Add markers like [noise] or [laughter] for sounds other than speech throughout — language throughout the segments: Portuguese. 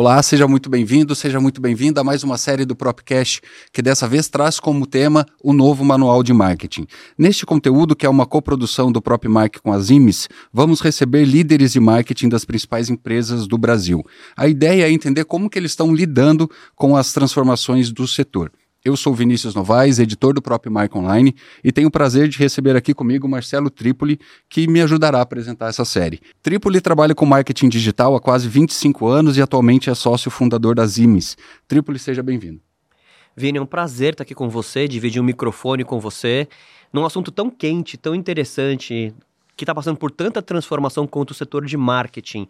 Olá, seja muito bem-vindo, seja muito bem-vinda a mais uma série do Propcast, que dessa vez traz como tema o novo manual de marketing. Neste conteúdo, que é uma coprodução do PropMark com as IMES, vamos receber líderes de marketing das principais empresas do Brasil. A ideia é entender como que eles estão lidando com as transformações do setor. Eu sou Vinícius Novaes, editor do próprio Marca Online, e tenho o prazer de receber aqui comigo Marcelo Tripoli, que me ajudará a apresentar essa série. Tripoli trabalha com marketing digital há quase 25 anos e atualmente é sócio fundador das IMES. Tripoli, seja bem-vindo. Vini, é um prazer estar aqui com você, dividir um microfone com você, num assunto tão quente, tão interessante, que está passando por tanta transformação quanto o setor de marketing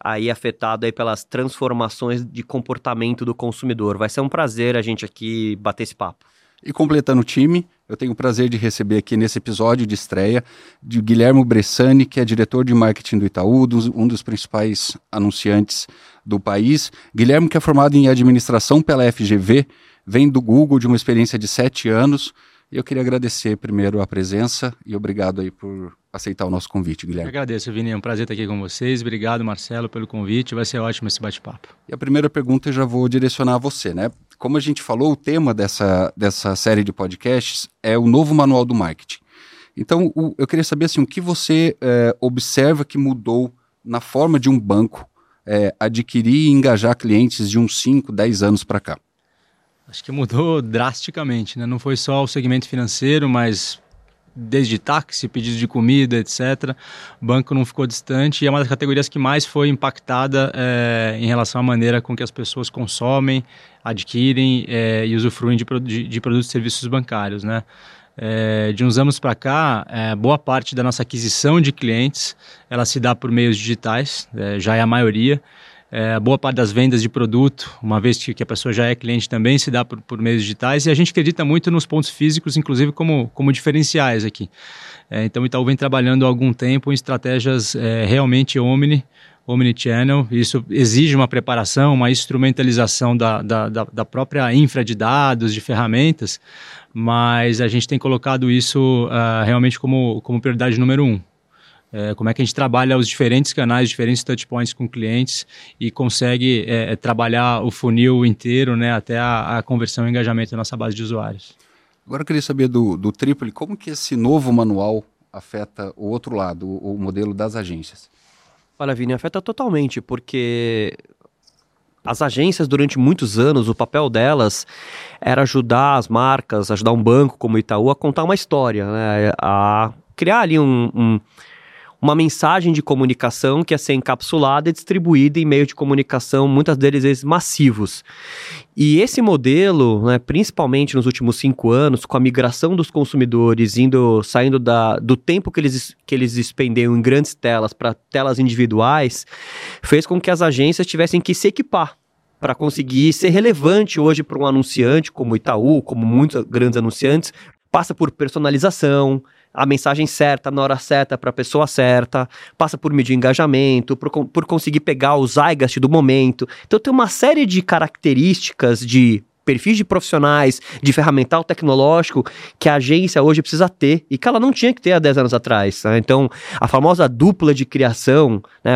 aí afetado aí pelas transformações de comportamento do consumidor. Vai ser um prazer a gente aqui bater esse papo. E completando o time, eu tenho o prazer de receber aqui nesse episódio de estreia de Guilherme Bressani, que é diretor de marketing do Itaú, um dos principais anunciantes do país. Guilherme, que é formado em administração pela FGV, vem do Google de uma experiência de sete anos. E eu queria agradecer primeiro a presença e obrigado aí por aceitar o nosso convite, Guilherme. Eu agradeço, Vini. É um prazer estar aqui com vocês. Obrigado, Marcelo, pelo convite. Vai ser ótimo esse bate-papo. E a primeira pergunta eu já vou direcionar a você, né? Como a gente falou, o tema dessa, dessa série de podcasts é o novo manual do marketing. Então, o, eu queria saber assim, o que você é, observa que mudou na forma de um banco é, adquirir e engajar clientes de uns 5, 10 anos para cá. Acho que mudou drasticamente, né? Não foi só o segmento financeiro, mas desde táxi, pedidos de comida, etc. O banco não ficou distante e é uma das categorias que mais foi impactada é, em relação à maneira com que as pessoas consomem, adquirem é, e usufruem de, de, de, produtos e serviços bancários, né? É, de uns anos para cá, boa parte da nossa aquisição de clientes ela se dá por meios digitais, já é a maioria. É, boa parte das vendas de produto, uma vez que, que a pessoa já é cliente também, se dá por, por, meios digitais e a gente acredita muito nos pontos físicos, inclusive como, como diferenciais aqui. É, então o Itaú vem trabalhando há algum tempo em estratégias é, realmente omni, omnichannel. Isso exige uma preparação, uma instrumentalização da, da, da, da própria infra de dados, de ferramentas, mas a gente tem colocado isso uh, realmente como, como prioridade número um. É, como é que a gente trabalha os diferentes canais, diferentes touchpoints com clientes e consegue é, é, trabalhar o funil inteiro né, até a, a, conversão e engajamento da nossa base de usuários. Agora eu queria saber do, do Tripoli, como que esse novo manual afeta o outro lado, o, o modelo das agências? Olha, Vini, afeta totalmente, porque as agências, durante muitos anos, o papel delas era ajudar as marcas, ajudar um banco como o Itaú a contar uma história, né? a criar ali um, um uma mensagem de comunicação que ia ser encapsulada e distribuída em meio de comunicação, muitas deles massivos. E esse modelo, né, principalmente nos últimos cinco anos, com a migração dos consumidores indo, saindo da, do tempo que eles, que eles expendiam em grandes telas para telas individuais, fez com que as agências tivessem que se equipar para conseguir ser relevante hoje para um anunciante como Itaú, como muitos grandes anunciantes, passa por personalização, a mensagem certa na hora certa para a pessoa certa, passa por medir engajamento, por, por conseguir pegar o zeitgeist do momento. Então tem uma série de características de perfis de profissionais, de ferramental tecnológico que a agência hoje precisa ter e que ela não tinha que ter há 10 anos atrás. Né? Então, a famosa dupla de criação, né?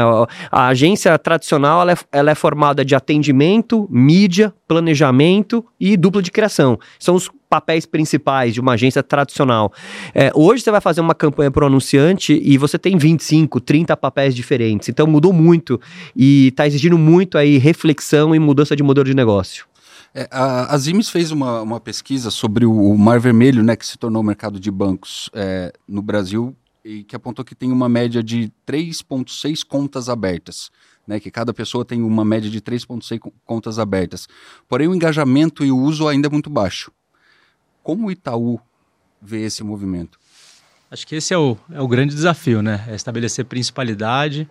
a agência tradicional ela é, ela é formada de atendimento, mídia, planejamento e dupla de criação. São os papéis principais de uma agência tradicional. É, hoje você vai fazer uma campanha para o anunciante e você tem 25, 30 papéis diferentes. Então mudou muito e está exigindo muito aí reflexão e mudança de modelo de negócio. É, a, a Zimes fez uma, uma pesquisa sobre o, o, Mar Vermelho, né, que se tornou o mercado de bancos é, no Brasil e que apontou que tem uma média de 3,6 contas abertas. Né, que cada pessoa tem uma média de 3,6 contas abertas. Porém, o engajamento e o uso ainda é muito baixo. Como o Itaú vê esse movimento? Acho que esse é o, é o grande desafio, né? É estabelecer principalidade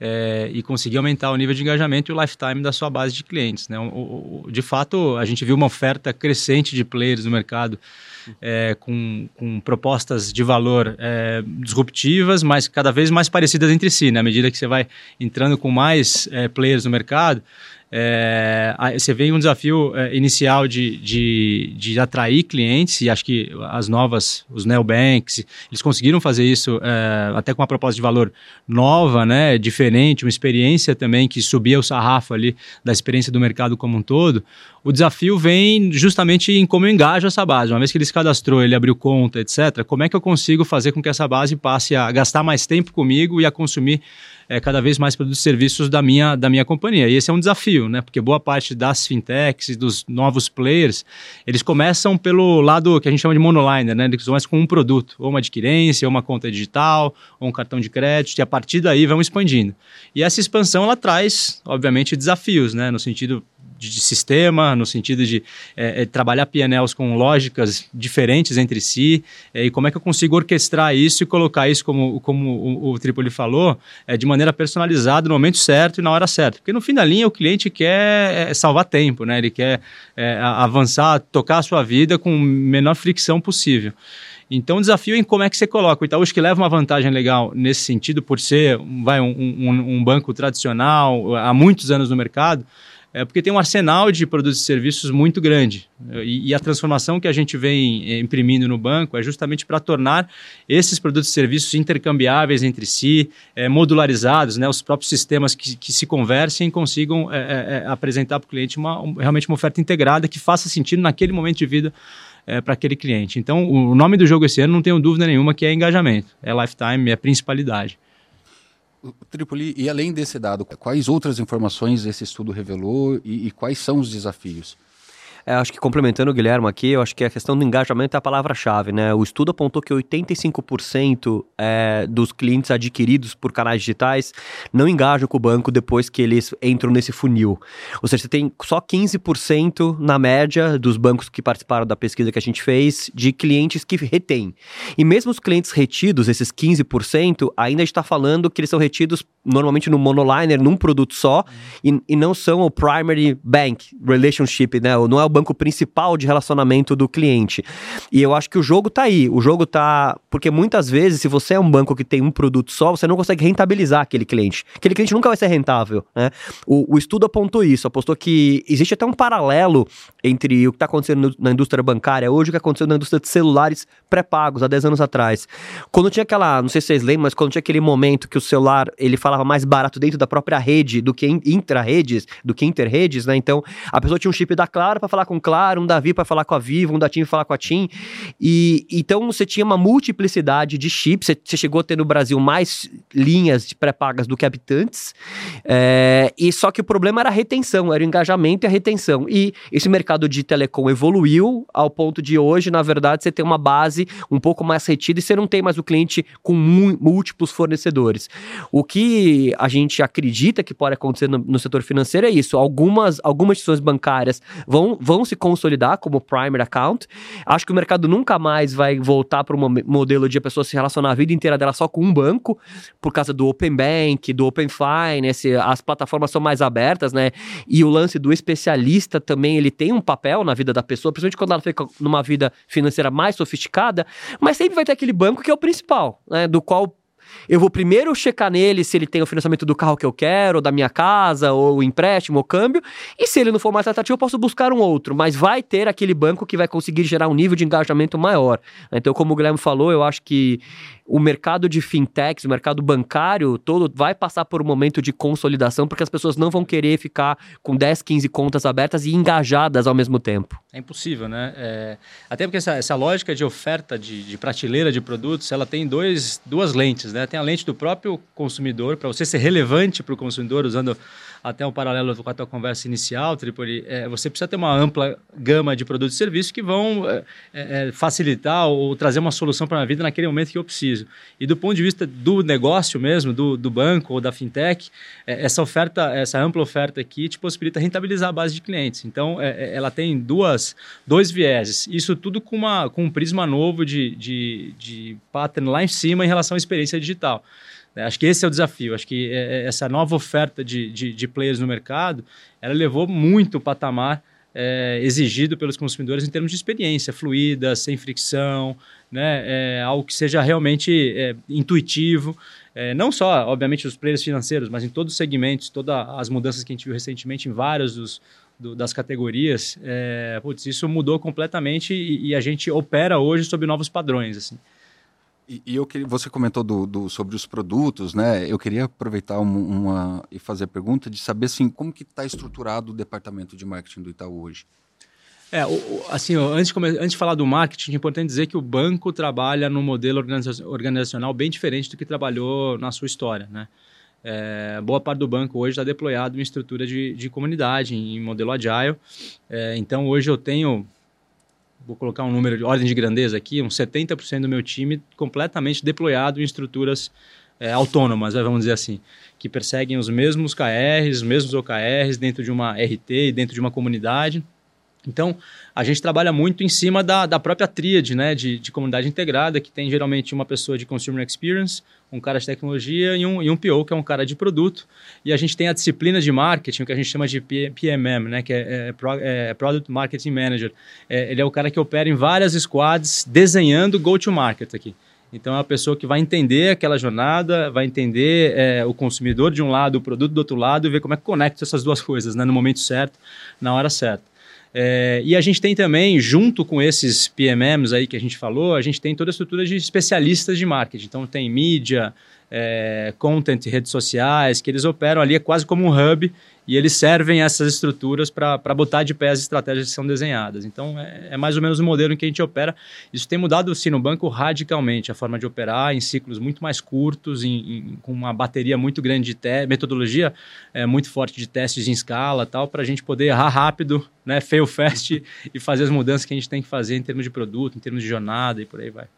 é, e conseguir aumentar o nível de engajamento e o lifetime da sua base de clientes. Né? O, o, de fato, a gente viu uma oferta crescente de players no mercado é, com, com, propostas de valor é, disruptivas, mas cada vez mais parecidas entre si. Né? À medida que você vai entrando com mais é, players no mercado, É, você vê um desafio é, inicial de, de, de, atrair clientes, e acho que as novas, os neobanks, eles conseguiram fazer isso é, até com uma proposta de valor nova, né, diferente, uma experiência também que subia o sarrafo ali da experiência do mercado como um todo. O desafio vem justamente em como eu engajo essa base. Uma vez que ele se cadastrou, ele abriu conta, etc., como é que eu consigo fazer com que essa base passe a gastar mais tempo comigo e a consumir é, cada vez mais produtos e serviços da minha, da minha companhia. E esse é um desafio, né? Porque boa parte das fintechs e dos novos players, eles começam pelo lado que a gente chama de monoliner, né? Eles começam com um produto, ou uma adquirência, ou uma conta digital, ou um cartão de crédito, e a partir daí vão expandindo. E essa expansão, ela traz, obviamente, desafios, né? No sentido de, de sistema, no sentido de é, é, trabalhar PNLs com lógicas diferentes entre si, é, e como é que eu consigo orquestrar isso e colocar isso, como, como o, o Tripoli falou, é, de maneira personalizada, no momento certo e na hora certa. Porque no fim da linha o cliente quer é, salvar tempo, né? ele quer é, avançar, tocar a sua vida com menor fricção possível. Então, o desafio é em como é que você coloca. O Itaú que leva uma vantagem legal nesse sentido, por ser vai, um, um, um banco tradicional há muitos anos no mercado, é porque tem um arsenal de produtos e serviços muito grande. E, e a transformação que a gente vem eh, imprimindo no banco é justamente para tornar esses produtos e serviços intercambiáveis entre si, é, modularizados, né, os próprios sistemas que, que se conversem e consigam é, apresentar para o cliente uma, um, realmente uma oferta integrada que faça sentido naquele momento de vida para aquele cliente. Então, o nome do jogo esse ano, não tenho dúvida nenhuma, que é engajamento. É lifetime, é principalidade. Tripoli, e além desse dado, quais outras informações esse estudo revelou e, e quais são os desafios? É, acho que complementando o Guilherme aqui, eu acho que a questão do engajamento é a palavra-chave, né? O estudo apontou que 85% é, dos clientes adquiridos por canais digitais não engajam com o banco depois que eles entram nesse funil. Ou seja, você tem só 15% na média dos bancos que participaram da pesquisa que a gente fez de clientes que retêm. E mesmo os clientes retidos, esses 15%, ainda está falando que eles são retidos normalmente no monoliner, num produto só, e, e não são o primary bank relationship, né? Não é o banco principal de relacionamento do cliente. E eu acho que o jogo tá aí. O jogo tá. Porque muitas vezes, se você é um banco que tem um produto só, você não consegue rentabilizar aquele cliente. Aquele cliente nunca vai ser rentável. Né? O, o estudo apontou isso, apostou que existe até um paralelo entre o que está acontecendo na indústria bancária hoje e o que aconteceu na indústria de celulares pré-pagos há 10 anos atrás. Quando tinha aquela, não sei se vocês lembram, mas quando tinha aquele momento que o celular ele falava mais barato dentro da própria rede do que intra-redes, do que inter-redes, né? Então a pessoa tinha um chip da Claro para falar falar com Claro, um Davi para falar com a Vivo, um da TIM para falar com a TIM. E então você tinha uma multiplicidade de chips. Você, você chegou a ter no Brasil mais linhas de pré-pagas do que habitantes. É, e só que o problema era a retenção, era o engajamento e a retenção. E esse mercado de telecom evoluiu ao ponto de hoje, na verdade, você ter uma base um pouco mais retida e você não tem mais o cliente com múltiplos fornecedores. O que a gente acredita que pode acontecer no, no setor financeiro é isso. Algumas, algumas instituições bancárias vão vão se consolidar como primary account. Acho que o mercado nunca mais vai voltar para um modelo de a pessoa se relacionar a vida inteira dela só com um banco, por causa do Open Bank, do Open Finance, as plataformas são mais abertas, né? E o lance do especialista também, ele tem um papel na vida da pessoa, principalmente quando ela fica numa vida financeira mais sofisticada, mas sempre vai ter aquele banco que é o principal, né? Do qual eu vou primeiro checar nele se ele tem o financiamento do carro que eu quero, ou da minha casa, ou o empréstimo, ou câmbio. E se ele não for mais atrativo, eu posso buscar um outro. Mas vai ter aquele banco que vai conseguir gerar um nível de engajamento maior. Então, como o Guilherme falou, eu acho que o mercado de fintechs, o mercado bancário todo vai passar por um momento de consolidação, porque as pessoas não vão querer ficar com 10, 15 contas abertas e engajadas ao mesmo tempo. É impossível, né? É... Até porque essa, essa lógica de oferta de, de, prateleira de produtos, ela tem dois, duas lentes, né? Tem a lente do próprio consumidor, para você ser relevante para o consumidor, usando até um paralelo com a tua conversa inicial, Tripoli, é, você precisa ter uma ampla gama de produtos e serviços que vão é, é, é facilitar ou trazer uma solução para a minha vida naquele momento que eu preciso. E do ponto de vista do negócio mesmo, do, do banco ou da fintech, é, essa oferta, essa ampla oferta aqui te possibilita rentabilizar a base de clientes. Então, ela tem duas, dois vieses. Isso tudo com, uma, com um prisma novo de, de, de pattern lá em cima em relação à experiência digital. É, acho que esse é o desafio. Acho que é, é, essa nova oferta de, de, de players no mercado, ela levou muito o patamar é, exigido pelos consumidores em termos de experiência fluida, sem fricção, né? É, algo que seja realmente é, intuitivo. É, não só, obviamente, os players financeiros, mas em todos os segmentos, todas as mudanças que a gente viu recentemente em vários dos, do, das categorias, putz, isso mudou completamente e, e, a gente opera hoje sob novos padrões. Assim. E, e eu queria, você comentou do, do, sobre os produtos, né? Eu queria aproveitar uma, uma e fazer a pergunta de saber assim, como que está estruturado o departamento de marketing do Itaú hoje. É, assim, antes de, antes de falar do marketing, é importante dizer que o banco trabalha num modelo organizacional bem diferente do que trabalhou na sua história, né? É, boa parte do banco hoje está deployado em estrutura de, de comunidade, em modelo agile. É, então, hoje eu tenho, vou colocar um número de ordem de grandeza aqui, uns 70% do meu time completamente deployado em estruturas é, autônomas, vamos dizer assim, que perseguem os mesmos KRs, os mesmos OKRs dentro de uma RT e dentro de uma comunidade então, a gente trabalha muito em cima da, da própria tríade né, de, de comunidade integrada, que tem geralmente uma pessoa de Consumer Experience, um cara de tecnologia e um, e um PO, que é um cara de produto. E a gente tem a disciplina de marketing, que a gente chama de PMM, né, que é, é, é Product Marketing Manager. É, ele é o cara que opera em várias squads desenhando go-to-market aqui. Então, é a pessoa que vai entender aquela jornada, vai entender é, o consumidor de um lado, o produto do outro lado e ver como é que conecta essas duas coisas né, no momento certo, na hora certa. É, e a gente tem também, junto com esses PMMs aí que a gente falou, a gente tem toda a estrutura de especialistas de marketing. Então tem mídia, é, content, redes sociais, que eles operam ali é quase como um hub e eles servem essas estruturas para botar de pé as estratégias que são desenhadas. Então, é, é, mais ou menos o modelo em que a gente opera. Isso tem mudado, sim, no banco radicalmente, a forma de operar em ciclos muito mais curtos, em, em, com uma bateria muito grande de metodologia é, muito forte de testes em escala tal, para a gente poder errar rápido, né, fail fast, [laughs] e fazer as mudanças que a gente tem que fazer em termos de produto, em termos de jornada e por aí vai.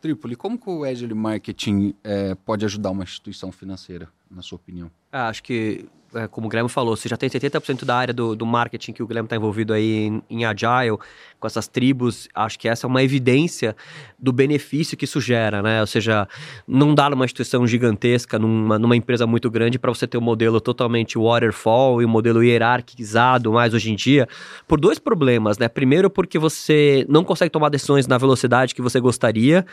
Tripoli, como que o Agile Marketing é, pode ajudar uma instituição financeira, na sua opinião? Ah, acho que como o Guilherme falou, você já tem 70% da área do, do marketing que o Guilherme está envolvido aí em, em, Agile, com essas tribos, acho que essa é uma evidência do benefício que isso gera, né? Ou seja, não dá numa instituição gigantesca, numa, numa empresa muito grande, para você ter um modelo totalmente waterfall e um modelo hierarquizado mais hoje em dia, por dois problemas, né? Primeiro, porque você não consegue tomar decisões na velocidade que você gostaria,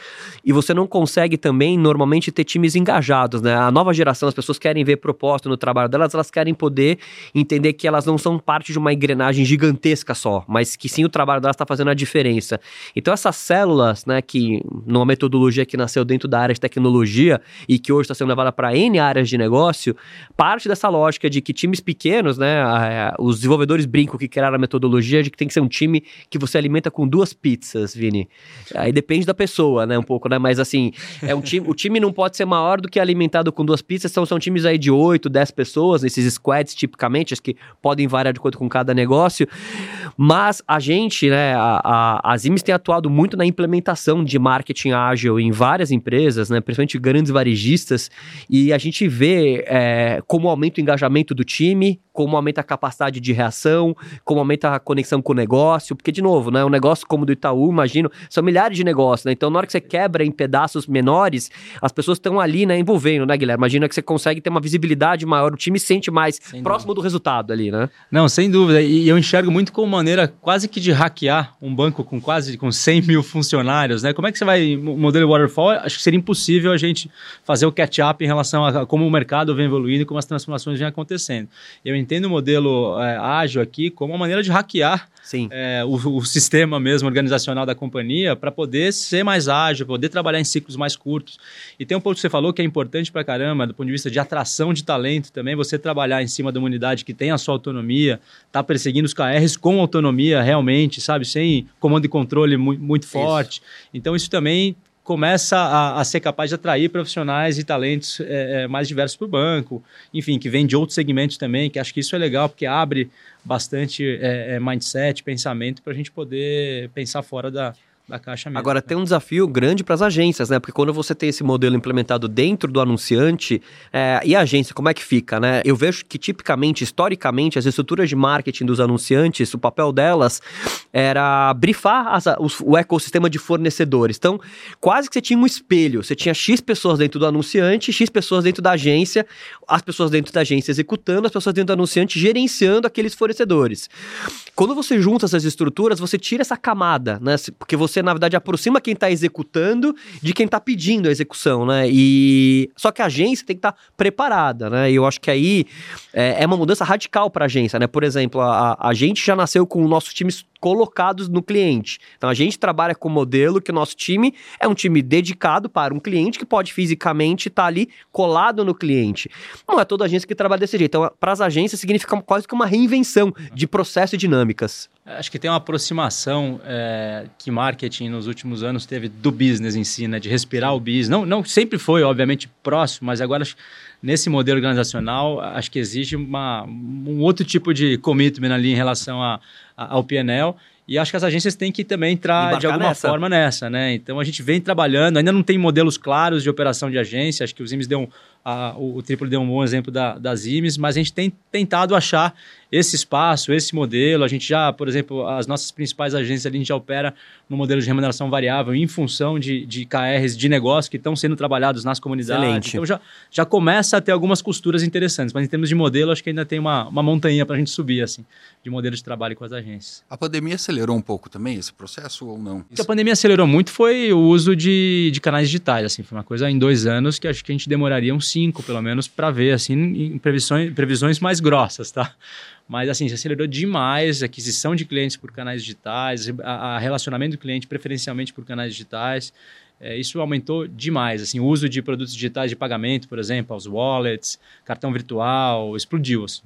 e você não consegue também, normalmente, ter times engajados, né? A nova geração, as pessoas querem ver propósito no trabalho delas, elas elas querem poder entender que elas não são parte de uma engrenagem gigantesca só, mas que sim o trabalho delas está fazendo a diferença. Então essas células, né, que numa metodologia que nasceu dentro da área de tecnologia e que hoje está sendo levada para N áreas de negócio, parte dessa lógica de que times pequenos, né, os desenvolvedores brincam que criaram a metodologia de que tem que ser um time que você alimenta com duas pizzas, Vini. Aí depende da pessoa, né, um pouco, né, mas assim, é um time, o time não pode ser maior do que alimentado com duas pizzas, são, são times aí de 8, 10 pessoas, esses squads tipicamente, que podem variar de acordo com cada negócio, mas a gente, né, a, a, a tem atuado muito na implementação de marketing ágil em várias empresas, né, principalmente grandes varejistas, e a gente vê é, como aumenta o engajamento do time, como aumenta a capacidade de reação, como aumenta a conexão com o negócio, porque, de novo, né, um negócio como o do Itaú, imagino, são milhares de negócios, né, então na hora que você quebra em pedaços menores, as pessoas estão ali, né, envolvendo, né, Guilherme? Imagina que você consegue ter uma visibilidade maior, o time sente mais sem próximo dúvida. do resultado ali, né? Não, sem dúvida. E eu enxergo muito como maneira quase que de hackear um banco com quase com 100 mil funcionários, né? Como é que você vai, o modelo waterfall, acho que seria impossível a gente fazer o catch-up em relação a como o mercado vem evoluindo e como as transformações vêm acontecendo. Eu entendo o modelo é, ágil aqui como uma maneira de hackear é, o, o, sistema mesmo organizacional da companhia para poder ser mais ágil, poder trabalhar em ciclos mais curtos. E tem um ponto que você falou que é importante para caramba, do ponto de vista de atração de talento também, você trabalhar em cima de uma unidade que tem a sua autonomia, tá perseguindo os KRs com autonomia realmente, sabe? Sem comando e controle muito, muito forte. Então isso também começa a, a, ser capaz de atrair profissionais e talentos é, é mais diversos para o banco, enfim, que vem de outros segmentos também, que acho que isso é legal, porque abre bastante é, é mindset, pensamento, para a gente poder pensar fora da, da caixa mesmo. Agora, né? tem um desafio grande para as agências, né? Porque quando você tem esse modelo implementado dentro do anunciante, é, e a agência, como é que fica, né? Eu vejo que, tipicamente, historicamente, as estruturas de marketing dos anunciantes, o papel delas era brifar as, o, o ecossistema de fornecedores. Então, quase que você tinha um espelho. Você tinha X pessoas dentro do anunciante, X pessoas dentro da agência, as pessoas dentro da agência executando, as pessoas dentro do anunciante gerenciando aqueles fornecedores. Quando você junta essas estruturas, você tira essa camada, né? Porque você você, na verdade, aproxima quem está executando de quem está pedindo a execução, né? E só que a agência tem que estar tá preparada, né? E eu acho que aí é, é uma mudança radical para a agência, né? Por exemplo, a, a gente já nasceu com o nosso time colocados no cliente. Então a gente trabalha com o modelo que o nosso time é um time dedicado para um cliente que pode fisicamente estar tá ali colado no cliente. Não é toda agência que trabalha desse jeito. Então, para as agências significa quase que uma reinvenção de processo e dinâmicas. Acho que tem uma aproximação é, que marketing nos últimos anos teve do business em si, né? De respirar o business. Não, não sempre foi, obviamente, próximo, mas agora nesse modelo organizacional acho que exige uma, um outro tipo de commitment ali em relação a, a, ao PNL. E acho que as agências têm que também entrar Embarcar de alguma nessa. forma nessa, né? Então a gente vem trabalhando, ainda não tem modelos claros de operação de agência. Acho que os IMES deu a, o, o Triplo deu um bom exemplo da, das IMES, mas a gente tem tentado achar esse espaço, esse modelo. A gente já, por exemplo, as nossas principais agências ali, a gente já opera no modelo de remuneração variável em função de, de KRs de negócio que estão sendo trabalhados nas comunidades. Excelente. Então já, já começa a ter algumas costuras interessantes, mas em termos de modelo, acho que ainda tem uma, uma montanha para a gente subir, assim, de modelo de trabalho com as agências. A pandemia acelerou um pouco também esse processo ou não? O que a pandemia acelerou muito foi o uso de, de canais digitais, assim, foi uma coisa em dois anos que acho que a gente demoraria uns pelo menos, para ver, assim, em previsões, previsões mais grossas, tá? Mas, assim, se acelerou demais a aquisição de clientes por canais digitais, a, a relacionamento do cliente preferencialmente por canais digitais. É, isso aumentou demais. Assim, o uso de produtos digitais de pagamento, por exemplo, os wallets, cartão virtual, explodiu. Assim.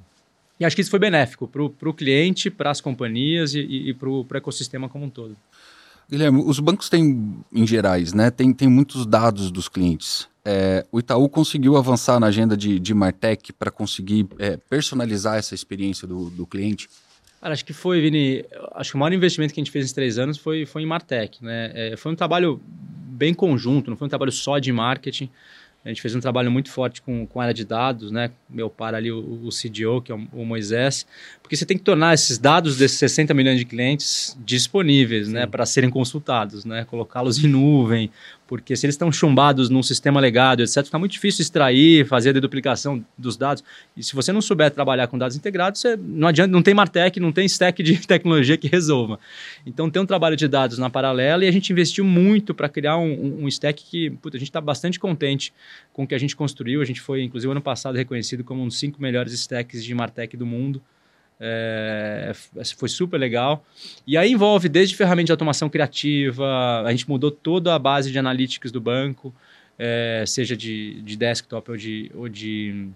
E acho que isso foi benéfico para o cliente, para as companhias e, e para o ecossistema como um todo. Guilherme, os bancos têm, em gerais, né, tem, tem muitos dados dos clientes. É, o Itaú conseguiu avançar na agenda de, de Martech para conseguir é, personalizar essa experiência do, do cliente? Cara, acho que foi, Vini. Acho que o maior investimento que a gente fez nesses três anos foi, foi em Martech. Né? É, foi um trabalho bem conjunto, não foi um trabalho só de marketing. A gente fez um trabalho muito forte com, com a área de dados, né? Meu par ali, o, o CDO, que é o, Moisés, porque você tem que tornar esses dados desses 60 milhões de clientes disponíveis, né? Sim. né? Para serem consultados, né? Colocá-los em nuvem, porque se eles estão chumbados num sistema legado, etc., fica muito difícil extrair, fazer a deduplicação dos dados. E se você não souber trabalhar com dados integrados, você não adianta, não tem Martech, não tem stack de [laughs] tecnologia que resolva. Então tem um trabalho de dados na paralela e a gente investiu muito para criar um, um, stack que, puta, a gente está bastante contente com o que a gente construiu. A gente foi, inclusive, ano passado reconhecido como um dos cinco melhores stacks de Martech do mundo. É, foi super legal. E aí envolve desde ferramentas de automação criativa, a gente mudou toda a base de analytics do banco, é, seja de, de desktop ou de, ou de,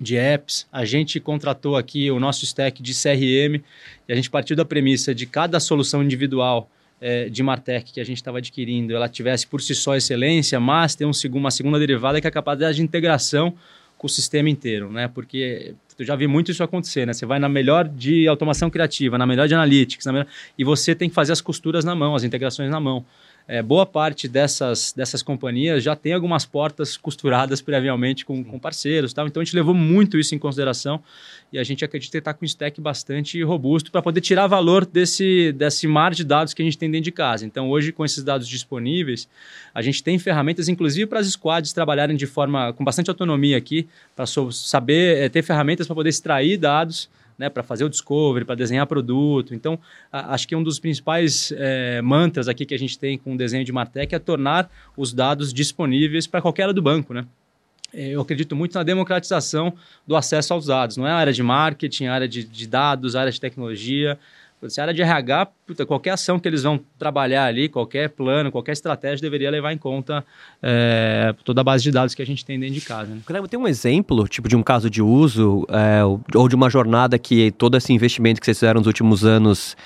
de apps. A gente contratou aqui o nosso stack de CRM e a gente partiu da premissa de cada solução individual é, de Martech que a gente estava adquirindo, ela tivesse por si só excelência, mas tem um, uma segunda derivada que é a capacidade de integração com o sistema inteiro, né? Porque eu já vi muito isso acontecer, né? Você vai na melhor de automação criativa, na melhor de analytics, melhor... e você tem que fazer as costuras na mão, as integrações na mão é, boa parte dessas, dessas companhias já tem algumas portas costuradas [laughs] previamente com, com parceiros. Tal. Então a gente levou muito isso em consideração e a gente acredita estar com um stack bastante robusto para poder tirar valor desse, desse mar de dados que a gente tem dentro de casa. Então hoje, com esses dados disponíveis, a gente tem ferramentas, inclusive para as squads trabalharem de forma com bastante autonomia aqui, para saber é, ter ferramentas para poder extrair dados né, para fazer o discovery, para desenhar produto. Então, a, acho que um dos principais é, mantras aqui que a gente tem com o desenho de Martech é tornar os dados disponíveis para qualquer área do banco, né? É, eu acredito muito na democratização do acesso aos dados. Não é a área de marketing, a área de, de dados, a área de tecnologia. Se a área de RH, puta, qualquer ação que eles vão trabalhar ali, qualquer plano, qualquer estratégia deveria levar em conta é, toda a base de dados que a gente tem dentro de casa. Né? Tem um exemplo, tipo de um caso de uso é, ou de uma jornada que todo esse investimento que vocês fizeram nos últimos anos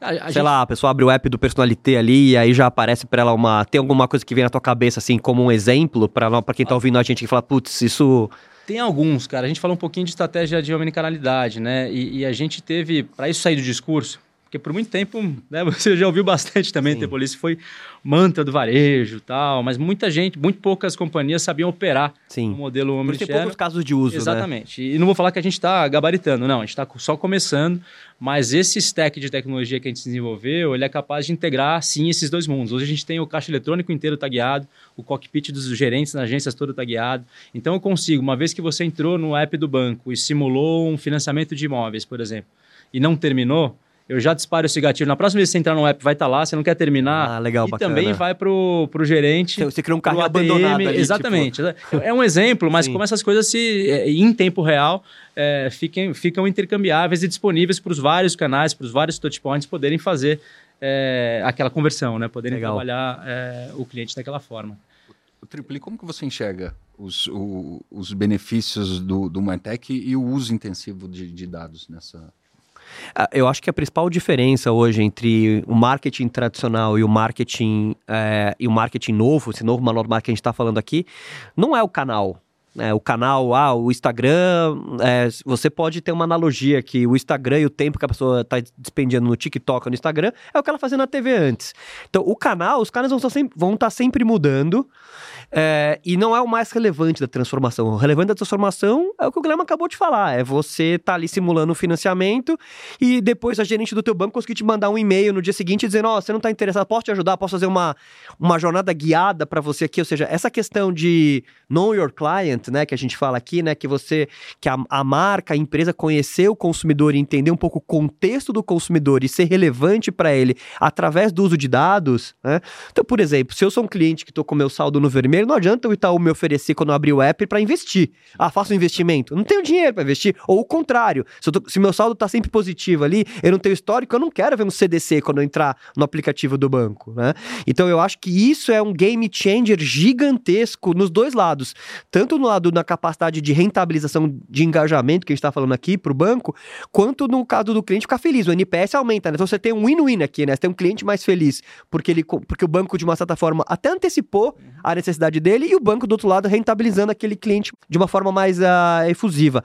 a, a Sei gente... lá, a pessoa abre o app do Personalité ali e aí já aparece para ela uma. Tem alguma coisa que vem na tua cabeça, assim, como um exemplo, para quem tá ouvindo a gente que fala, putz, isso tem alguns, cara. A gente falou um pouquinho de estratégia de omnicanalidade, né? E, e a gente teve, para isso sair do discurso, porque por muito tempo, né, [laughs] você já ouviu bastante também, polícia foi mantra do varejo tal, mas muita gente, muito poucas companhias sabiam operar Sim. o modelo omnichannel. Tem poucos casos de uso, né? Exatamente. Né? E não vou falar que a gente está gabaritando, não, a gente está só começando, mas esse stack de tecnologia que a gente desenvolveu, ele é capaz de integrar, sim, esses dois mundos. Hoje a gente tem o caixa eletrônico inteiro tagueado, o cockpit dos gerentes nas agências todo tagueado. Então eu consigo, uma vez que você entrou no app do banco e simulou um financiamento de imóveis, por exemplo, e não terminou, eu já disparo esse gatilho. Na próxima vez que você entrar no app, vai estar tá lá, você não quer terminar. Ah, legal, e bacana. também vai pro, pro gerente. Você, você cria um carro abandonado ali. Exatamente. Tipo... [laughs] É um exemplo, mas Sim. como essas coisas se, é, em tempo real é, fiquem, ficam intercambiáveis e disponíveis para os vários canais, para os vários touchpoints poderem fazer é, aquela conversão, né? Poderem legal. trabalhar é, o cliente daquela forma. O Tripli, como que você enxerga os, o, os benefícios do, do Martech e o uso intensivo de, de dados nessa, eu acho que a principal diferença hoje entre o marketing tradicional e o marketing é, e o marketing novo, esse novo manual marketing que a gente está falando aqui, não é o canal. É, o canal, ah, o Instagram, é, você pode ter uma analogia que o Instagram e o tempo que a pessoa está despendendo no TikTok ou no Instagram é o que ela fazia na TV antes. Então, o canal, os canais vão estar sempre, vão estar sempre mudando. É, e não é o mais relevante da transformação. O relevante da transformação é o que o Guilherme acabou de falar. É você estar tá ali simulando o financiamento e depois a gerente do teu banco conseguir te mandar um e-mail no dia seguinte dizendo, ó, oh, você não está interessado, posso te ajudar, posso fazer uma, uma jornada guiada para você aqui. Ou seja, essa questão de know your client, né, que a gente fala aqui, né, que você, que a, a marca, a empresa conhecer o consumidor e entender um pouco o contexto do consumidor e ser relevante para ele através do uso de dados, né? Então, por exemplo, se eu sou um cliente que estou com meu saldo no vermelho, não adianta o Itaú me oferecer quando eu abrir o app para investir. Ah, faço um investimento. Não tenho dinheiro para investir. Ou o contrário. Se, tô, se meu saldo está sempre positivo ali, eu não tenho histórico, eu não quero ver um CDC quando eu entrar no aplicativo do banco. Né? Então eu acho que isso é um game changer gigantesco nos dois lados. Tanto no lado da capacidade de rentabilização de engajamento que a gente está falando aqui para o banco, quanto no caso do cliente ficar feliz. O NPS aumenta, né? Então você tem um win-win aqui, né? Você tem um cliente mais feliz, porque, ele, porque o banco, de uma certa forma, até antecipou a necessidade necessidade dele e o banco do outro lado rentabilizando aquele cliente de uma forma mais uh, efusiva.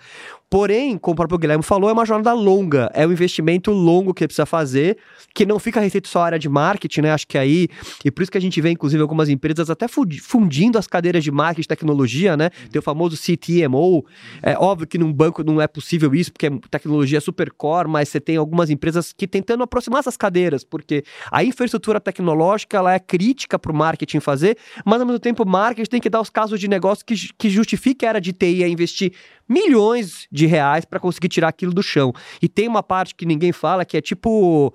Porém, como o próprio Guilherme falou, é uma jornada longa, é um investimento longo que precisa fazer, que não fica restrito só à área de marketing, né? Acho que aí, e por isso que a gente vê, inclusive, algumas empresas até fundindo as cadeiras de marketing e tecnologia, né? Tem o famoso CTMO. É óbvio que num banco não é possível isso, porque a tecnologia é super core, mas você tem algumas empresas que tentando aproximar essas cadeiras, porque a infraestrutura tecnológica ela é crítica para o marketing fazer, mas ao mesmo tempo o marketing tem que dar os casos de negócio que, que justifique a área de TI a investir milhões de reais para conseguir tirar aquilo do chão. E tem uma parte que ninguém fala que é tipo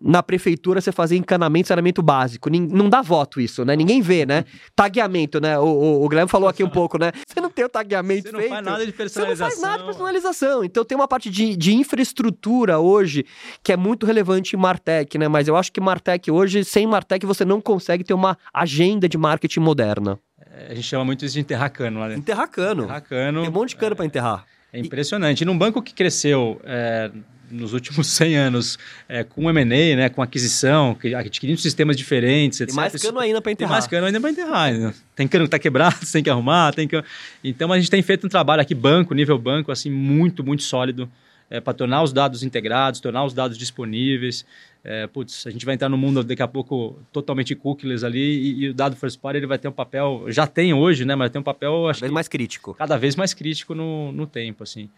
na prefeitura você fazer encanamento, saneamento básico. Não dá voto isso, né? Ninguém vê, né? [laughs] Tagueamento, né? O, o, o Guilherme falou aqui um pouco, né? Você não tem o tagueamento Você não feito, faz nada de personalização. Você não faz nada de personalização. Então tem uma parte de, de infraestrutura hoje que é muito relevante em Martech, né? Mas eu acho que Martech hoje, sem Martech, você não consegue ter uma agenda de marketing moderna. É, a gente chama muito isso de enterrar cano lá dentro. Enterrar cano. Enterrar cano. Tem um monte de cano é, para enterrar. É impressionante. E num banco que cresceu é, nos últimos [laughs] 100 anos é, com M&A, né, com aquisição, adquirindo sistemas diferentes, etc. Tem mais cano ainda para enterrar. Tem mais cano ainda para enterrar. Né? Tem cano que está quebrado, [laughs] tem que arrumar. Tem que... Então a gente tem feito um trabalho aqui, banco, nível banco, assim, muito, muito sólido é, para tornar os dados integrados, tornar os dados disponíveis. É, putz, a gente vai entrar no mundo daqui a pouco totalmente cookies ali e, e, o dado first party ele vai ter um papel, já tem hoje, né? Mas tem um papel, acho cada vez mais crítico. Cada vez mais crítico no, no tempo, assim.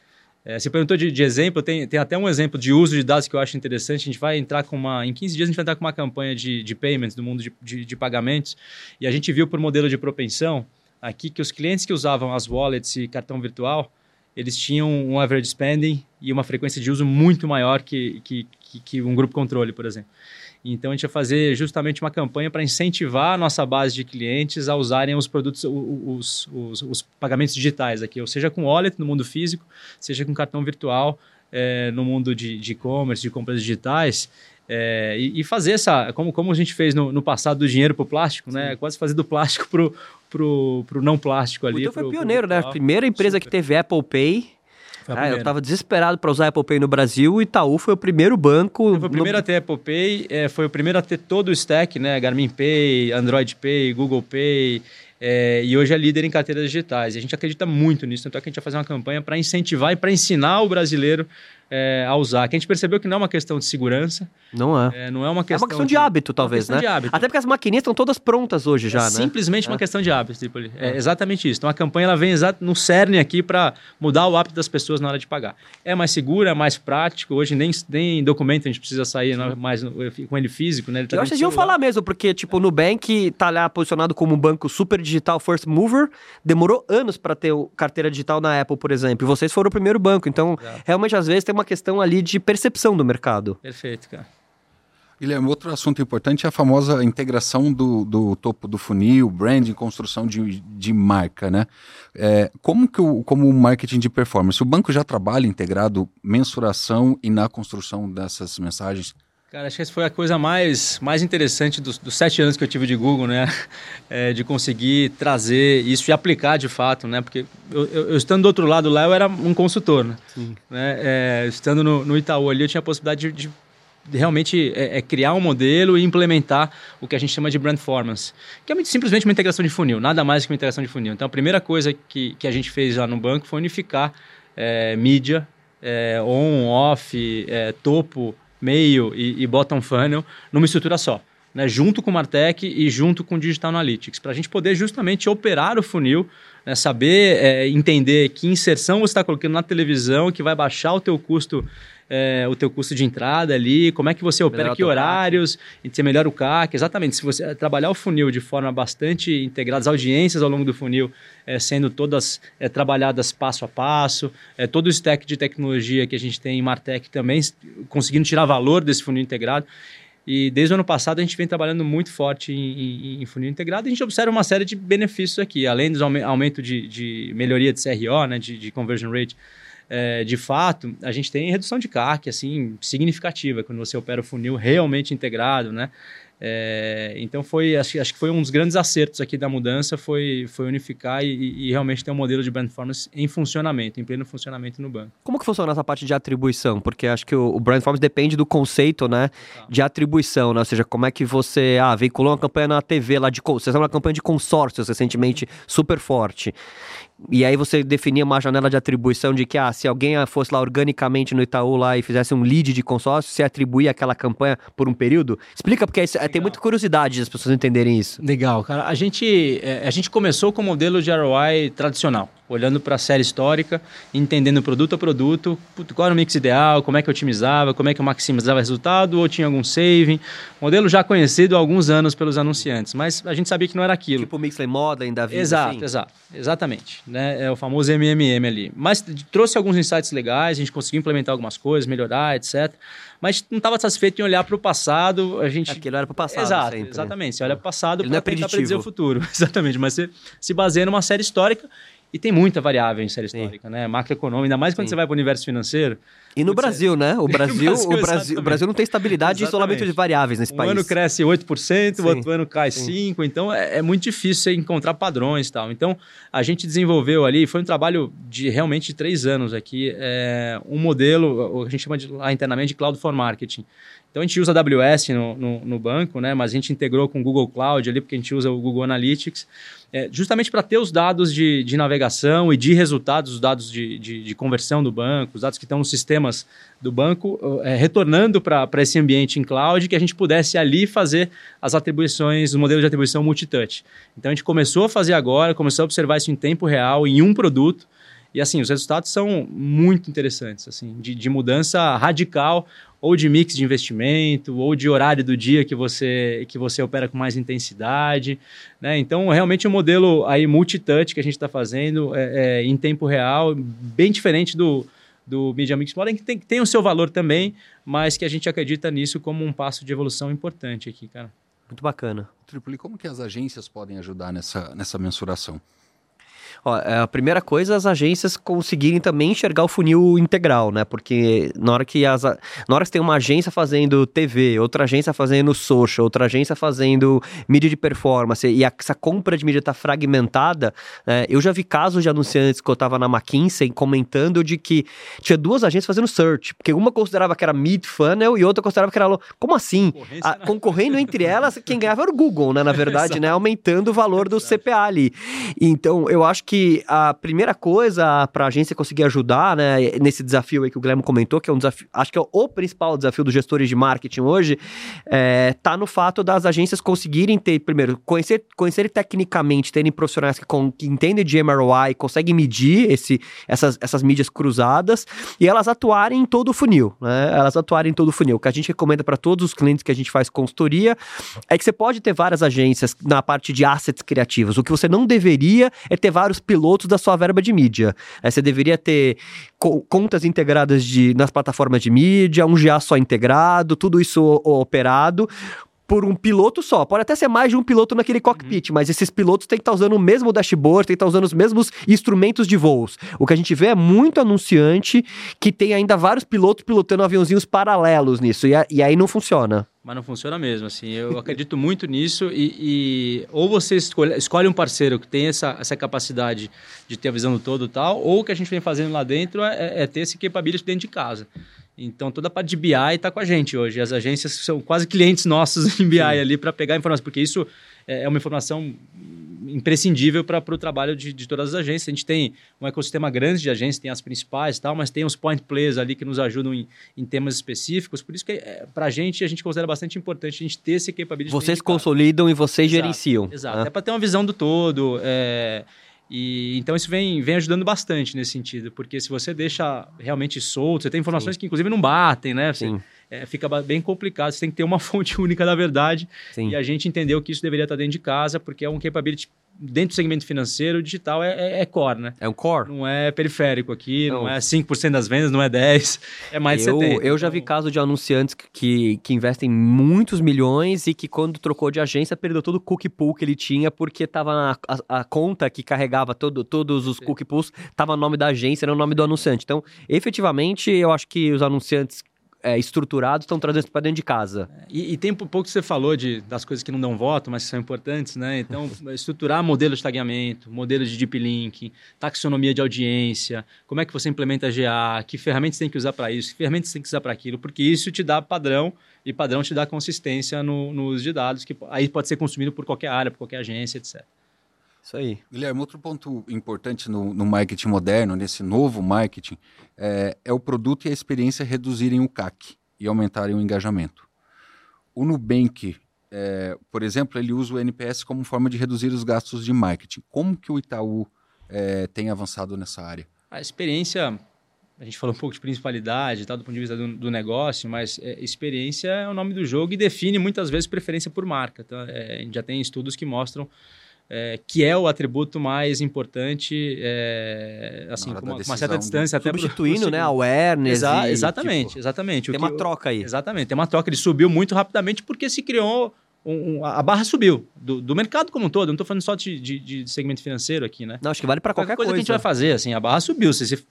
É, você perguntou de, de, exemplo, tem, tem até um exemplo de uso de dados que eu acho interessante. A gente vai entrar com uma. Em 15 dias, a gente vai entrar com uma campanha de, de payments do mundo de, de, de pagamentos. E a gente viu por modelo de propensão aqui que os clientes que usavam as wallets e cartão virtual, eles tinham um average spending e uma frequência de uso muito maior que, que, que, que um grupo controle, por exemplo. Então, a gente vai fazer justamente uma campanha para incentivar a nossa base de clientes a usarem os produtos, os, os, os pagamentos digitais aqui, ou seja com wallet no mundo físico, seja com cartão virtual é, no mundo de e-commerce, de, de compras digitais. É, e, e, fazer essa, como, como a gente fez no, no passado do dinheiro para o plástico, né? Quase fazer do plástico para pro, pro não plástico ali. Então foi pro, pioneiro, pro né? A primeira empresa Super. que teve Apple Pay. Ah, eu estava desesperado para usar Apple Pay no Brasil. O Itaú foi o primeiro banco. Foi o primeiro no... a ter Apple Pay, é, foi o primeiro a ter todo o stack, né? Garmin Pay, Android Pay, Google Pay. É, e hoje é líder em carteiras digitais. E a gente acredita muito nisso, tanto é que a gente vai fazer uma campanha para incentivar e para ensinar o brasileiro é, a usar. Que a gente percebeu que não é uma questão de segurança. Não é. é não é uma questão. É uma questão de, de hábito, talvez, né? De hábito. Até porque as maquininhas estão todas prontas hoje já, é né? Simplesmente uma é. questão de hábito, Tripoli. É, é exatamente isso. Então a campanha ela vem exato no cerne aqui para mudar o hábito das pessoas na hora de pagar. É mais seguro, é mais prático. Hoje nem, nem documento a gente precisa sair né, mais com ele físico, né? Ele tá Eu acho que deviam falar mesmo, porque, tipo, o Nubank tá lá posicionado como um banco super digital first mover, demorou anos para ter carteira digital na Apple, por exemplo. E vocês foram o primeiro banco. Então, é. realmente, às vezes, tem uma questão ali de percepção do mercado. Perfeito, cara. Guilherme, outro assunto importante é a famosa integração do, do topo do funil, branding, construção de, de marca, né? É, como que o, como o marketing de performance, o banco já trabalha integrado mensuração e na construção dessas mensagens? Cara, acho que essa foi a coisa mais, mais interessante dos, dos sete anos que eu tive de Google, né? [laughs] É, de conseguir trazer isso e aplicar de fato, né? Porque eu, eu, eu estando do outro lado lá, eu era um consultor, né? Né? É, estando no, no Itaú ali, eu tinha a possibilidade de, de realmente é, é, criar um modelo e implementar o que a gente chama de brand performance, que é simplesmente uma integração de funil, nada mais que uma integração de funil. Então, a primeira coisa que, que a gente fez lá no banco foi unificar é, mídia, é, on, off, topo, meio e, e bottom funnel numa estrutura só. Né, junto com o Martech e junto com o Digital Analytics, para a gente poder justamente operar o funil, né, saber é, entender que inserção você está colocando na televisão que vai baixar o teu custo é, o teu custo de entrada ali, como é que você opera, que horários, e você melhora o CAC, exatamente. Se você trabalhar o funil de forma bastante integrada, as audiências ao longo do funil é, sendo todas é, trabalhadas passo a passo, é, todo o stack de tecnologia que a gente tem em Martech também, conseguindo tirar valor desse funil integrado. E desde o ano passado a gente vem trabalhando muito forte em, em, em funil integrado e a gente observa uma série de benefícios aqui, além do aumento de, de melhoria de CRO, né, de, de conversion rate, é, de fato, a gente tem redução de CAC, assim, significativa, quando você opera o funil realmente integrado, né? É, então foi acho, acho, que foi um dos grandes acertos aqui da mudança foi, foi unificar e, e, realmente ter um modelo de brand performance em funcionamento, em pleno funcionamento no banco. Como que funciona essa parte de atribuição? Porque acho que o, o brand performance depende do conceito, né, de atribuição, né? Ou seja, como é que você ah, veiculou uma campanha na TV lá de você uma campanha de consórcios recentemente super forte. E aí você definia uma janela de atribuição de que, ah, se alguém fosse lá organicamente no Itaú lá e fizesse um lead de consórcio, você atribuía aquela campanha por um período? Explica, porque tem muita curiosidade das pessoas entenderem isso. Legal, cara. A gente, é, a gente começou com o modelo de ROI tradicional olhando para a série histórica, entendendo produto a produto, qual era o mix ideal, como é que eu otimizava, como é que eu maximizava o resultado, ou tinha algum saving. Modelo já conhecido há alguns anos pelos anunciantes, mas a gente sabia que não era aquilo. Tipo o Mixley Modeling da vida. Exato, assim. exato. Exatamente. Né? É o famoso MMM ali. Mas trouxe alguns insights legais, a gente conseguiu implementar algumas coisas, melhorar, etc mas não estava satisfeito em olhar para o passado. A gente... Aquilo era para o passado. Exato, sempre. exatamente. Você olha para o passado para é tentar predizer o futuro. [laughs] exatamente, mas você se baseia numa série histórica e tem muita variável em série histórica, Sim. né? Macroeconômica, ainda mais quando Sim. você vai para o universo financeiro. E no Brasil, é... né? [laughs] O Brasil, Brasil, o, Brasil, o Brasil não tem estabilidade exatamente. e isolamento de variáveis nesse um país. Um ano cresce 8%, o outro ano cai 5%, então é, é, muito difícil você encontrar padrões e tal. Então, a gente desenvolveu ali, foi um trabalho de realmente de três anos aqui, é, um modelo, a gente chama de, lá internamente de Cloud for Marketing. Então a gente usa AWS no, no, no, banco, né? mas a gente integrou com o Google Cloud ali, porque a gente usa o Google Analytics, é, justamente para ter os dados de, de, navegação e de resultados, os dados de, de, de, conversão do banco, os dados que estão nos sistemas do banco, é, retornando para esse ambiente em cloud, que a gente pudesse ali fazer as atribuições, o modelo de atribuição multitouch. Então a gente começou a fazer agora, começou a observar isso em tempo real, em um produto, e assim, os resultados são muito interessantes, assim, de, de mudança radical ou de mix de investimento, ou de horário do dia que você, que você opera com mais intensidade. Né? Então, realmente um modelo aí multi-touch que a gente está fazendo é, é, em tempo real, bem diferente do, do Media Mix Model, que tem, tem o seu valor também, mas que a gente acredita nisso como um passo de evolução importante aqui, cara. Muito bacana. Tripoli, como que as agências podem ajudar nessa, nessa mensuração? Ó, é, a primeira coisa, as agências conseguirem também enxergar o funil integral, né? Porque na hora que as, na hora que tem uma agência fazendo TV, outra agência fazendo social, outra agência fazendo mídia de performance e essa compra de mídia tá fragmentada, é, eu já vi casos de anunciantes que eu tava na McKinsey comentando de que tinha duas agências fazendo search, porque uma considerava que era mid funnel e outra considerava que era como assim? A, concorrendo entre elas, quem [laughs] ganhava era o Google, né? Na verdade, né? Aumentando o valor do CPA ali. Então, eu acho acho que a primeira coisa para a agência conseguir ajudar, né, nesse desafio aí que o Guilherme comentou, que é um desafio, acho que é o principal desafio dos gestores de marketing hoje, é, tá no fato das agências conseguirem ter, primeiro, conhecer, conhecer tecnicamente, terem profissionais que, com, que entendem de MROI, conseguem medir esse, essas, essas mídias cruzadas e elas atuarem em todo o funil, né? Elas atuarem em todo o funil. O que a gente recomenda para todos os clientes que a gente faz consultoria é que você pode ter várias agências na parte de assets criativos. O que você não deveria é ter vários pilotos da sua verba de mídia. É, você deveria ter co contas integradas de, nas plataformas de mídia, um GA só integrado, tudo isso operado, por um piloto só. Pode até ser mais de um piloto naquele cockpit, uhum. mas esses pilotos têm que estar usando o mesmo dashboard, têm que estar usando os mesmos instrumentos de voos. O que a gente vê é muito anunciante que tem ainda vários pilotos pilotando aviãozinhos paralelos nisso, e, a, e aí não funciona. Mas não funciona mesmo, assim. Eu acredito muito nisso e, e, ou você escolhe, escolhe um parceiro que tem essa, essa capacidade de ter a visão do todo e tal, ou o que a gente vem fazendo lá dentro é, é ter esse capability dentro de casa. Então, toda a parte de BI está com a gente hoje. As agências são quase clientes nossos em BI Sim. ali para pegar informação, porque isso é, é uma informação imprescindível para o trabalho de, de, todas as agências. A gente tem um ecossistema grande de agências, tem as principais tal, mas tem os point players ali que nos ajudam em, em temas específicos. Por isso que é, para a gente, a gente considera bastante importante a gente ter esse capability. Vocês consolidam e vocês exato, gerenciam. Exato. Ah. É para ter uma visão do todo. É, e então isso vem, vem ajudando bastante nesse sentido, porque se você deixa realmente solto, você tem informações Sim. que inclusive não batem, né? Você, é, fica bem complicado, você tem que ter uma [laughs] fonte única da verdade. Sim. E a gente entendeu que isso deveria estar dentro de casa, porque é um capability dentro do segmento financeiro, o digital é, é, é, core, né? É um core. Não é periférico aqui, não, não é 5% das vendas, não é 10%, [laughs] é mais eu, de 70%. Eu já vi caso de anunciantes que, que investem muitos milhões e que quando trocou de agência perdeu todo o cookie pool que ele tinha porque estava na a, a, conta que carregava todo, todos os Sim. cookie pools estava no nome da agência, não no nome do anunciante. Então, efetivamente, eu acho que os anunciantes é, estruturados estão trazendo para dentro de casa. E, e tem um pouco que você falou de, das coisas que não dão voto, mas que são importantes, né? Então, [laughs] estruturar modelos de tagueamento, modelos de deep link, taxonomia de audiência, como é que você implementa GA, que ferramentas tem que usar para isso, que ferramentas tem que usar para aquilo, porque isso te dá padrão e padrão te dá consistência no, no uso de dados, que aí pode ser consumido por qualquer área, por qualquer agência, etc. Isso aí. Guilherme, outro ponto importante no, no marketing moderno, nesse novo marketing, é, é, o produto e a experiência reduzirem o CAC e aumentarem o engajamento. O Nubank, é, por exemplo, ele usa o NPS como forma de reduzir os gastos de marketing. Como que o Itaú é, tem avançado nessa área? A experiência, a gente falou um pouco de principalidade, tá, do ponto de vista do, do negócio, mas é, experiência é o nome do jogo e define muitas vezes preferência por marca. Tá? É, a gente já tem estudos que mostram é, que é o atributo mais importante, é, assim, com uma, uma, certa distância. Até Substituindo, pro, né, awareness. Exa e, exatamente, tipo, exatamente. Tem uma troca aí. Exatamente, tem uma troca. Ele subiu muito rapidamente porque se criou... Um, um, a barra subiu, do, do, mercado como um todo. Não estou falando só de, de, de, segmento financeiro aqui, né? Não, acho que vale para qualquer, qualquer coisa, coisa. que a gente vai fazer, assim, a barra subiu. Se você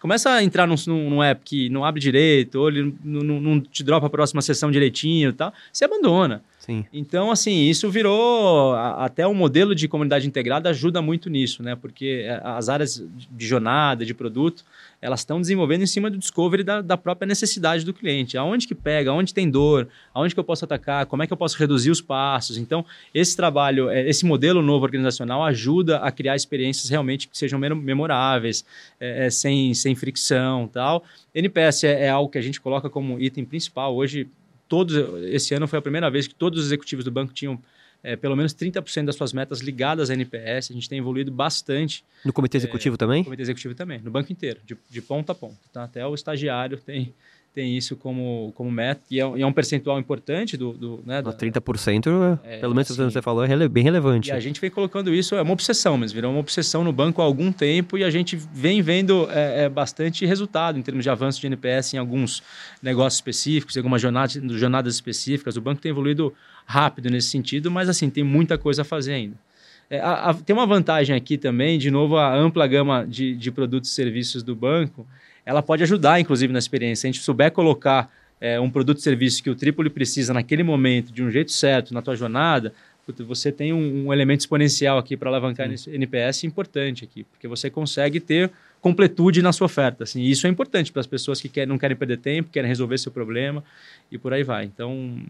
começa a entrar num, num, app que não abre direito, ou ele não, não, não te dropa a próxima sessão direitinho e tal, você abandona. Sim. Então, assim, isso virou até o um modelo de comunidade integrada ajuda muito nisso, né? Porque é, as áreas de jornada, de produto, elas estão desenvolvendo em cima do discovery da, da, própria necessidade do cliente. Aonde que pega, aonde tem dor, aonde que eu posso atacar, como é que eu posso reduzir os passos. Então, esse trabalho, é, esse modelo novo organizacional ajuda a criar experiências realmente que sejam memoráveis, é, é, sem, sem fricção tal. NPS é, é algo que a gente coloca como item principal. Hoje, todos, esse ano foi a primeira vez que todos os executivos do banco tinham é, pelo menos 30% das suas metas ligadas à NPS. A gente tem evoluído bastante. No comitê executivo é, também? No comitê executivo também, no banco inteiro, de, de ponta a ponta. Tá? Até o estagiário tem, tem isso como, como meta, e é, e é um percentual importante do... do né, da, 30%, é, pelo menos assim, você falou, é rele, bem relevante. E a gente vem colocando isso, é uma obsessão, mas virou uma obsessão no banco há algum tempo e a gente vem vendo é, é bastante resultado em termos de avanço de NPS em alguns negócios específicos, em algumas jornadas, jornadas específicas. O banco tem evoluído rápido nesse sentido, mas assim, tem muita coisa a fazer ainda. É, a, a, tem uma vantagem aqui também, de novo, a ampla gama de, de produtos e serviços do banco, ela pode ajudar, inclusive, na experiência. Se a gente souber colocar é, um produto e serviço que o Tripoli precisa naquele momento, de um jeito certo, na tua jornada, você tem um, um elemento exponencial aqui para alavancar Sim. NPS importante aqui, porque você consegue ter completude na sua oferta. Assim, isso é importante para as pessoas que querem, não querem perder tempo, querem resolver seu problema e por aí vai. Então,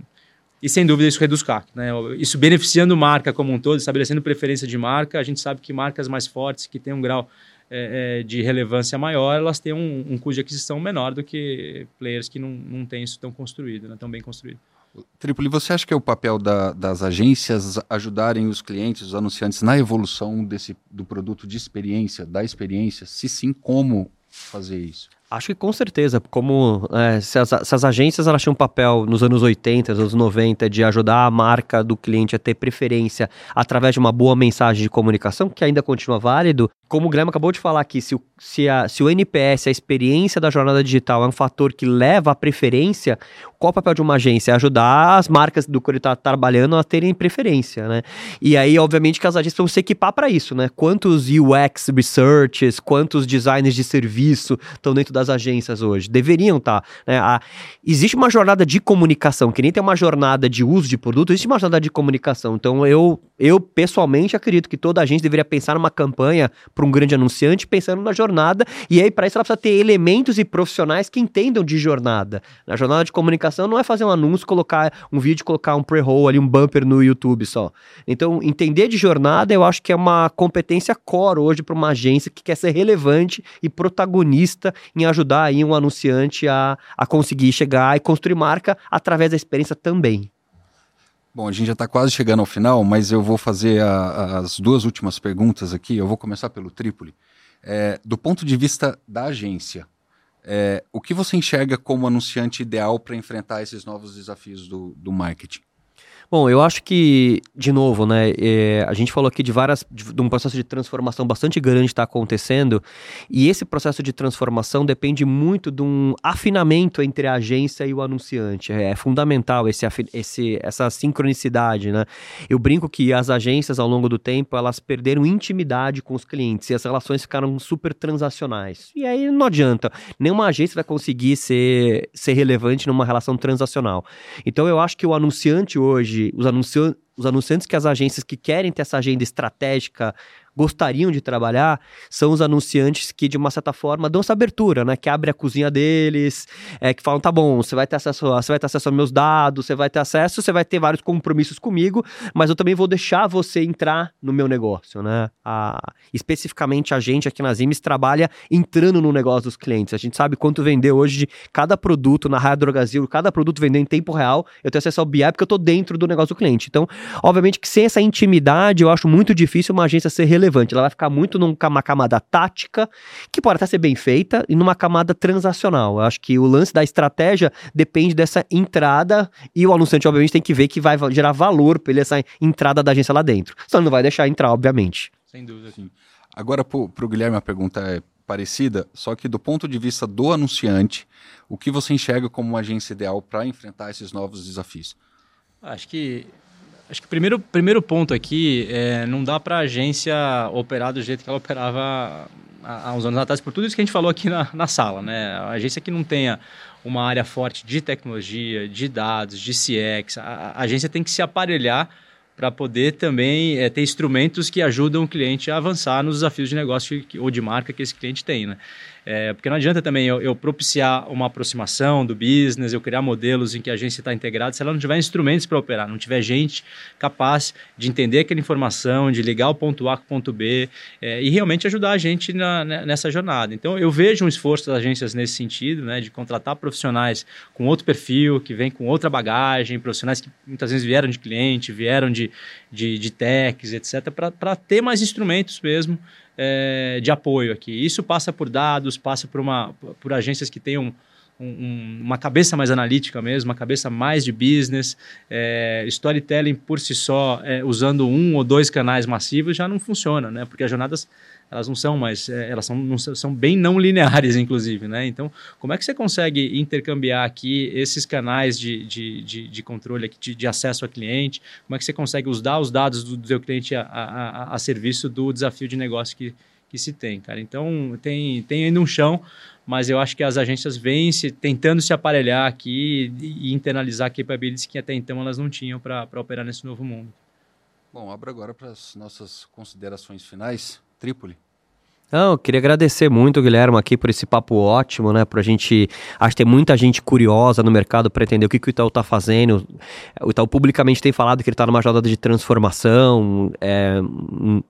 e sem dúvida isso reduz CAC. Né? Isso beneficiando marca como um todo, estabelecendo preferência de marca, a gente sabe que marcas mais fortes, que têm um grau é, é, de relevância maior, elas têm um, um, custo de aquisição menor do que players que não, não têm isso tão construído, né? tão bem construído. Tripoli, você acha que é o papel da, das agências ajudarem os clientes, os anunciantes, na evolução desse, do produto de experiência, da experiência? Se sim, como fazer isso? Acho que com certeza, como é, se, as, se, as, agências elas tinham um papel nos anos 80, nos anos 90, de ajudar a marca do cliente a ter preferência através de uma boa mensagem de comunicação, que ainda continua válido, como o Guilherme acabou de falar aqui, se o, se, a, se o NPS, a experiência da jornada digital é um fator que leva à preferência, qual o papel de uma agência? É ajudar as marcas do que ele está trabalhando a terem preferência, né? E aí, obviamente, que as agências vão se equipar para isso, né? Quantos UX researchers, quantos designers de serviço estão dentro das agências hoje? Deveriam estar. Tá, né? A, existe uma jornada de comunicação, que nem tem uma jornada de uso de produto, existe uma jornada de comunicação. Então, eu, eu pessoalmente acredito que toda agência deveria pensar numa campanha para um grande anunciante pensando na jornada, e aí para isso ela precisa ter elementos e profissionais que entendam de jornada. Na jornada de comunicação não é fazer um anúncio, colocar um vídeo, colocar um pre-roll ali, um bumper no YouTube só. Então, entender de jornada eu acho que é uma competência core hoje para uma agência que quer ser relevante e protagonista em ajudar aí um anunciante a, a conseguir chegar e construir marca através da experiência também. Bom, a gente já está quase chegando ao final, mas eu vou fazer a, as duas últimas perguntas aqui. Eu vou começar pelo Trípoli. É, do ponto de vista da agência, é, o que você enxerga como anunciante ideal para enfrentar esses novos desafios do, do marketing? Bom, eu acho que, de novo, né, é, a gente falou aqui de várias, de, de um processo de transformação bastante grande está acontecendo, e esse processo de transformação depende muito de um afinamento entre a agência e o anunciante. É, é fundamental esse, esse, essa sincronicidade, né? Eu brinco que as agências, ao longo do tempo, elas perderam intimidade com os clientes e as relações ficaram super transacionais. E aí não adianta, nenhuma agência vai conseguir ser, ser relevante numa relação transacional. Então eu acho que o anunciante hoje os, anunciantes, os anunciantes que as agências que querem ter essa agenda estratégica gostariam de trabalhar são os anunciantes que, de uma certa forma, dão essa abertura, né? Que abre a cozinha deles, é, que falam, tá bom, você vai ter acesso, você vai ter acesso aos meus dados, você vai ter acesso, você vai ter vários compromissos comigo, mas eu também vou deixar você entrar no meu negócio, né? A, especificamente a gente aqui nas IMES trabalha entrando no negócio dos clientes. A gente sabe quanto vender hoje de cada produto na Rádio Brasil, cada produto vendendo em tempo real, eu tenho acesso ao BI porque eu tô dentro do negócio do cliente. Então, obviamente que sem essa intimidade, eu acho muito difícil uma agência ser relevante relevante. Ela vai ficar muito numa camada tática, que pode até ser bem feita, e numa camada transacional. Eu acho que o lance da estratégia depende dessa entrada, e o anunciante, obviamente, tem que ver que vai gerar valor para ele essa entrada da agência lá dentro. Só não vai deixar entrar, obviamente. Sem dúvida, sim. Agora, para o Guilherme, a pergunta é parecida, só que do ponto de vista do anunciante, o que você enxerga como uma agência ideal para enfrentar esses novos desafios? Acho que Acho que o primeiro, primeiro ponto aqui é não dá para a agência operar do jeito que ela operava há, uns anos atrás, por tudo isso que a gente falou aqui na, na sala. Né? A agência que não tenha uma área forte de tecnologia, de dados, de CX, a, a agência tem que se aparelhar para poder também é, ter instrumentos que ajudam o cliente a avançar nos desafios de negócio que, ou de marca que esse cliente tem. Né? É, porque não adianta também eu, eu, propiciar uma aproximação do business, eu criar modelos em que a agência está integrada, se ela não tiver instrumentos para operar, não tiver gente capaz de entender aquela informação, de ligar o ponto A com o ponto B é, e realmente ajudar a gente na, né, nessa jornada. Então, eu vejo um esforço das agências nesse sentido, né, de contratar profissionais com outro perfil, que vem com outra bagagem, profissionais que muitas vezes vieram de cliente, vieram de, de, de techs, etc., para ter mais instrumentos mesmo é, de apoio aqui. Isso passa por dados, passa por, uma, por agências que tenham um, uma cabeça mais analítica mesmo, uma cabeça mais de business. É, storytelling por si só, é, usando um ou dois canais massivos, já não funciona, né? Porque as jornadas elas não são mais, é, elas são, não, são bem não lineares, [laughs] inclusive, né? Então, como é que você consegue intercambiar aqui esses canais de, de, de, de controle, aqui, de, de, acesso ao cliente? Como é que você consegue usar os dados do, do seu cliente a, a, a, serviço do desafio de negócio que, que se tem, cara? Então, tem, tem ainda um chão, mas eu acho que as agências vêm se, tentando se aparelhar aqui e, internalizar capabilities que até então elas não tinham para operar nesse novo mundo. Bom, abro agora para as nossas considerações finais. Trípoli. Não, eu queria agradecer muito, Guilherme, aqui por esse papo ótimo, né? Pra gente. Acho que tem muita gente curiosa no mercado para entender o que, que o Itaú tá fazendo. O Itaú publicamente tem falado que ele tá numa jornada de transformação é,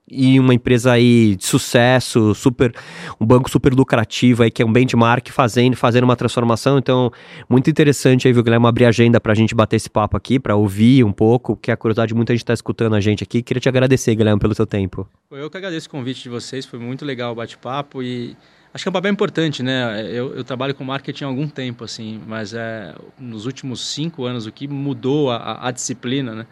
e uma empresa aí de sucesso, super, um banco super lucrativo aí, que é um benchmark fazendo, fazendo uma transformação. Então, muito interessante aí, viu, Guilherme, abrir agenda pra gente bater esse papo aqui, para ouvir um pouco, que a curiosidade muita gente tá escutando a gente aqui. Queria te agradecer, Guilherme, pelo seu tempo. Eu que agradeço o convite de vocês, foi muito legal o bate-papo e acho que é um papel importante, né? Eu, eu, trabalho com marketing há algum tempo, assim, mas é, nos últimos cinco anos o que mudou a, a disciplina, né?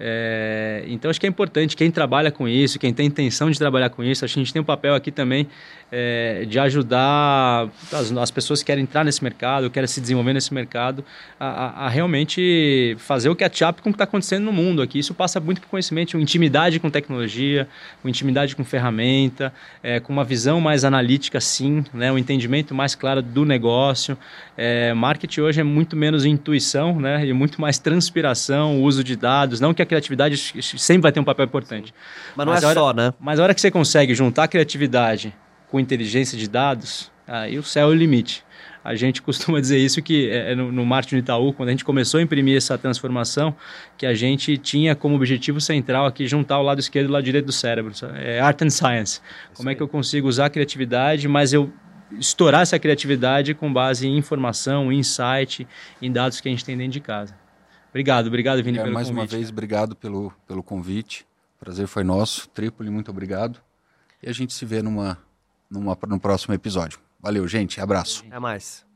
É, então acho que é importante quem trabalha com isso, quem tem intenção de trabalhar com isso, acho que a gente tem um papel aqui também é, de ajudar as, as, pessoas que querem entrar nesse mercado, querem se desenvolver nesse mercado, a, a, a realmente fazer o catch-up com o que está acontecendo no mundo aqui. Isso passa muito por conhecimento, intimidade com tecnologia, intimidade com ferramenta, é, com uma visão mais analítica, sim, né, um entendimento mais claro do negócio. É, marketing hoje é muito menos intuição né, e muito mais transpiração, uso de dados. Não que a criatividade sempre vai ter um papel importante. Mas não mas é hora, só, né? Mas a hora que você consegue juntar a criatividade com inteligência de dados, aí o céu é o limite. A gente [laughs] costuma dizer isso que é, é no, no marketing do Itaú, quando a gente começou a imprimir essa transformação, que a gente tinha como objetivo central aqui juntar o lado esquerdo e o lado direito do cérebro. É art and science. Como é que eu consigo usar a criatividade, mas eu estourar essa criatividade com base em informação, insight, em dados que a gente tem dentro de casa. Obrigado, obrigado, Vini, é, pelo mais convite. Mais uma vez, obrigado pelo, pelo convite. O prazer foi nosso. Trípoli, muito obrigado. E a gente se vê numa numa, no próximo episódio. Valeu, gente. Abraço. Até mais.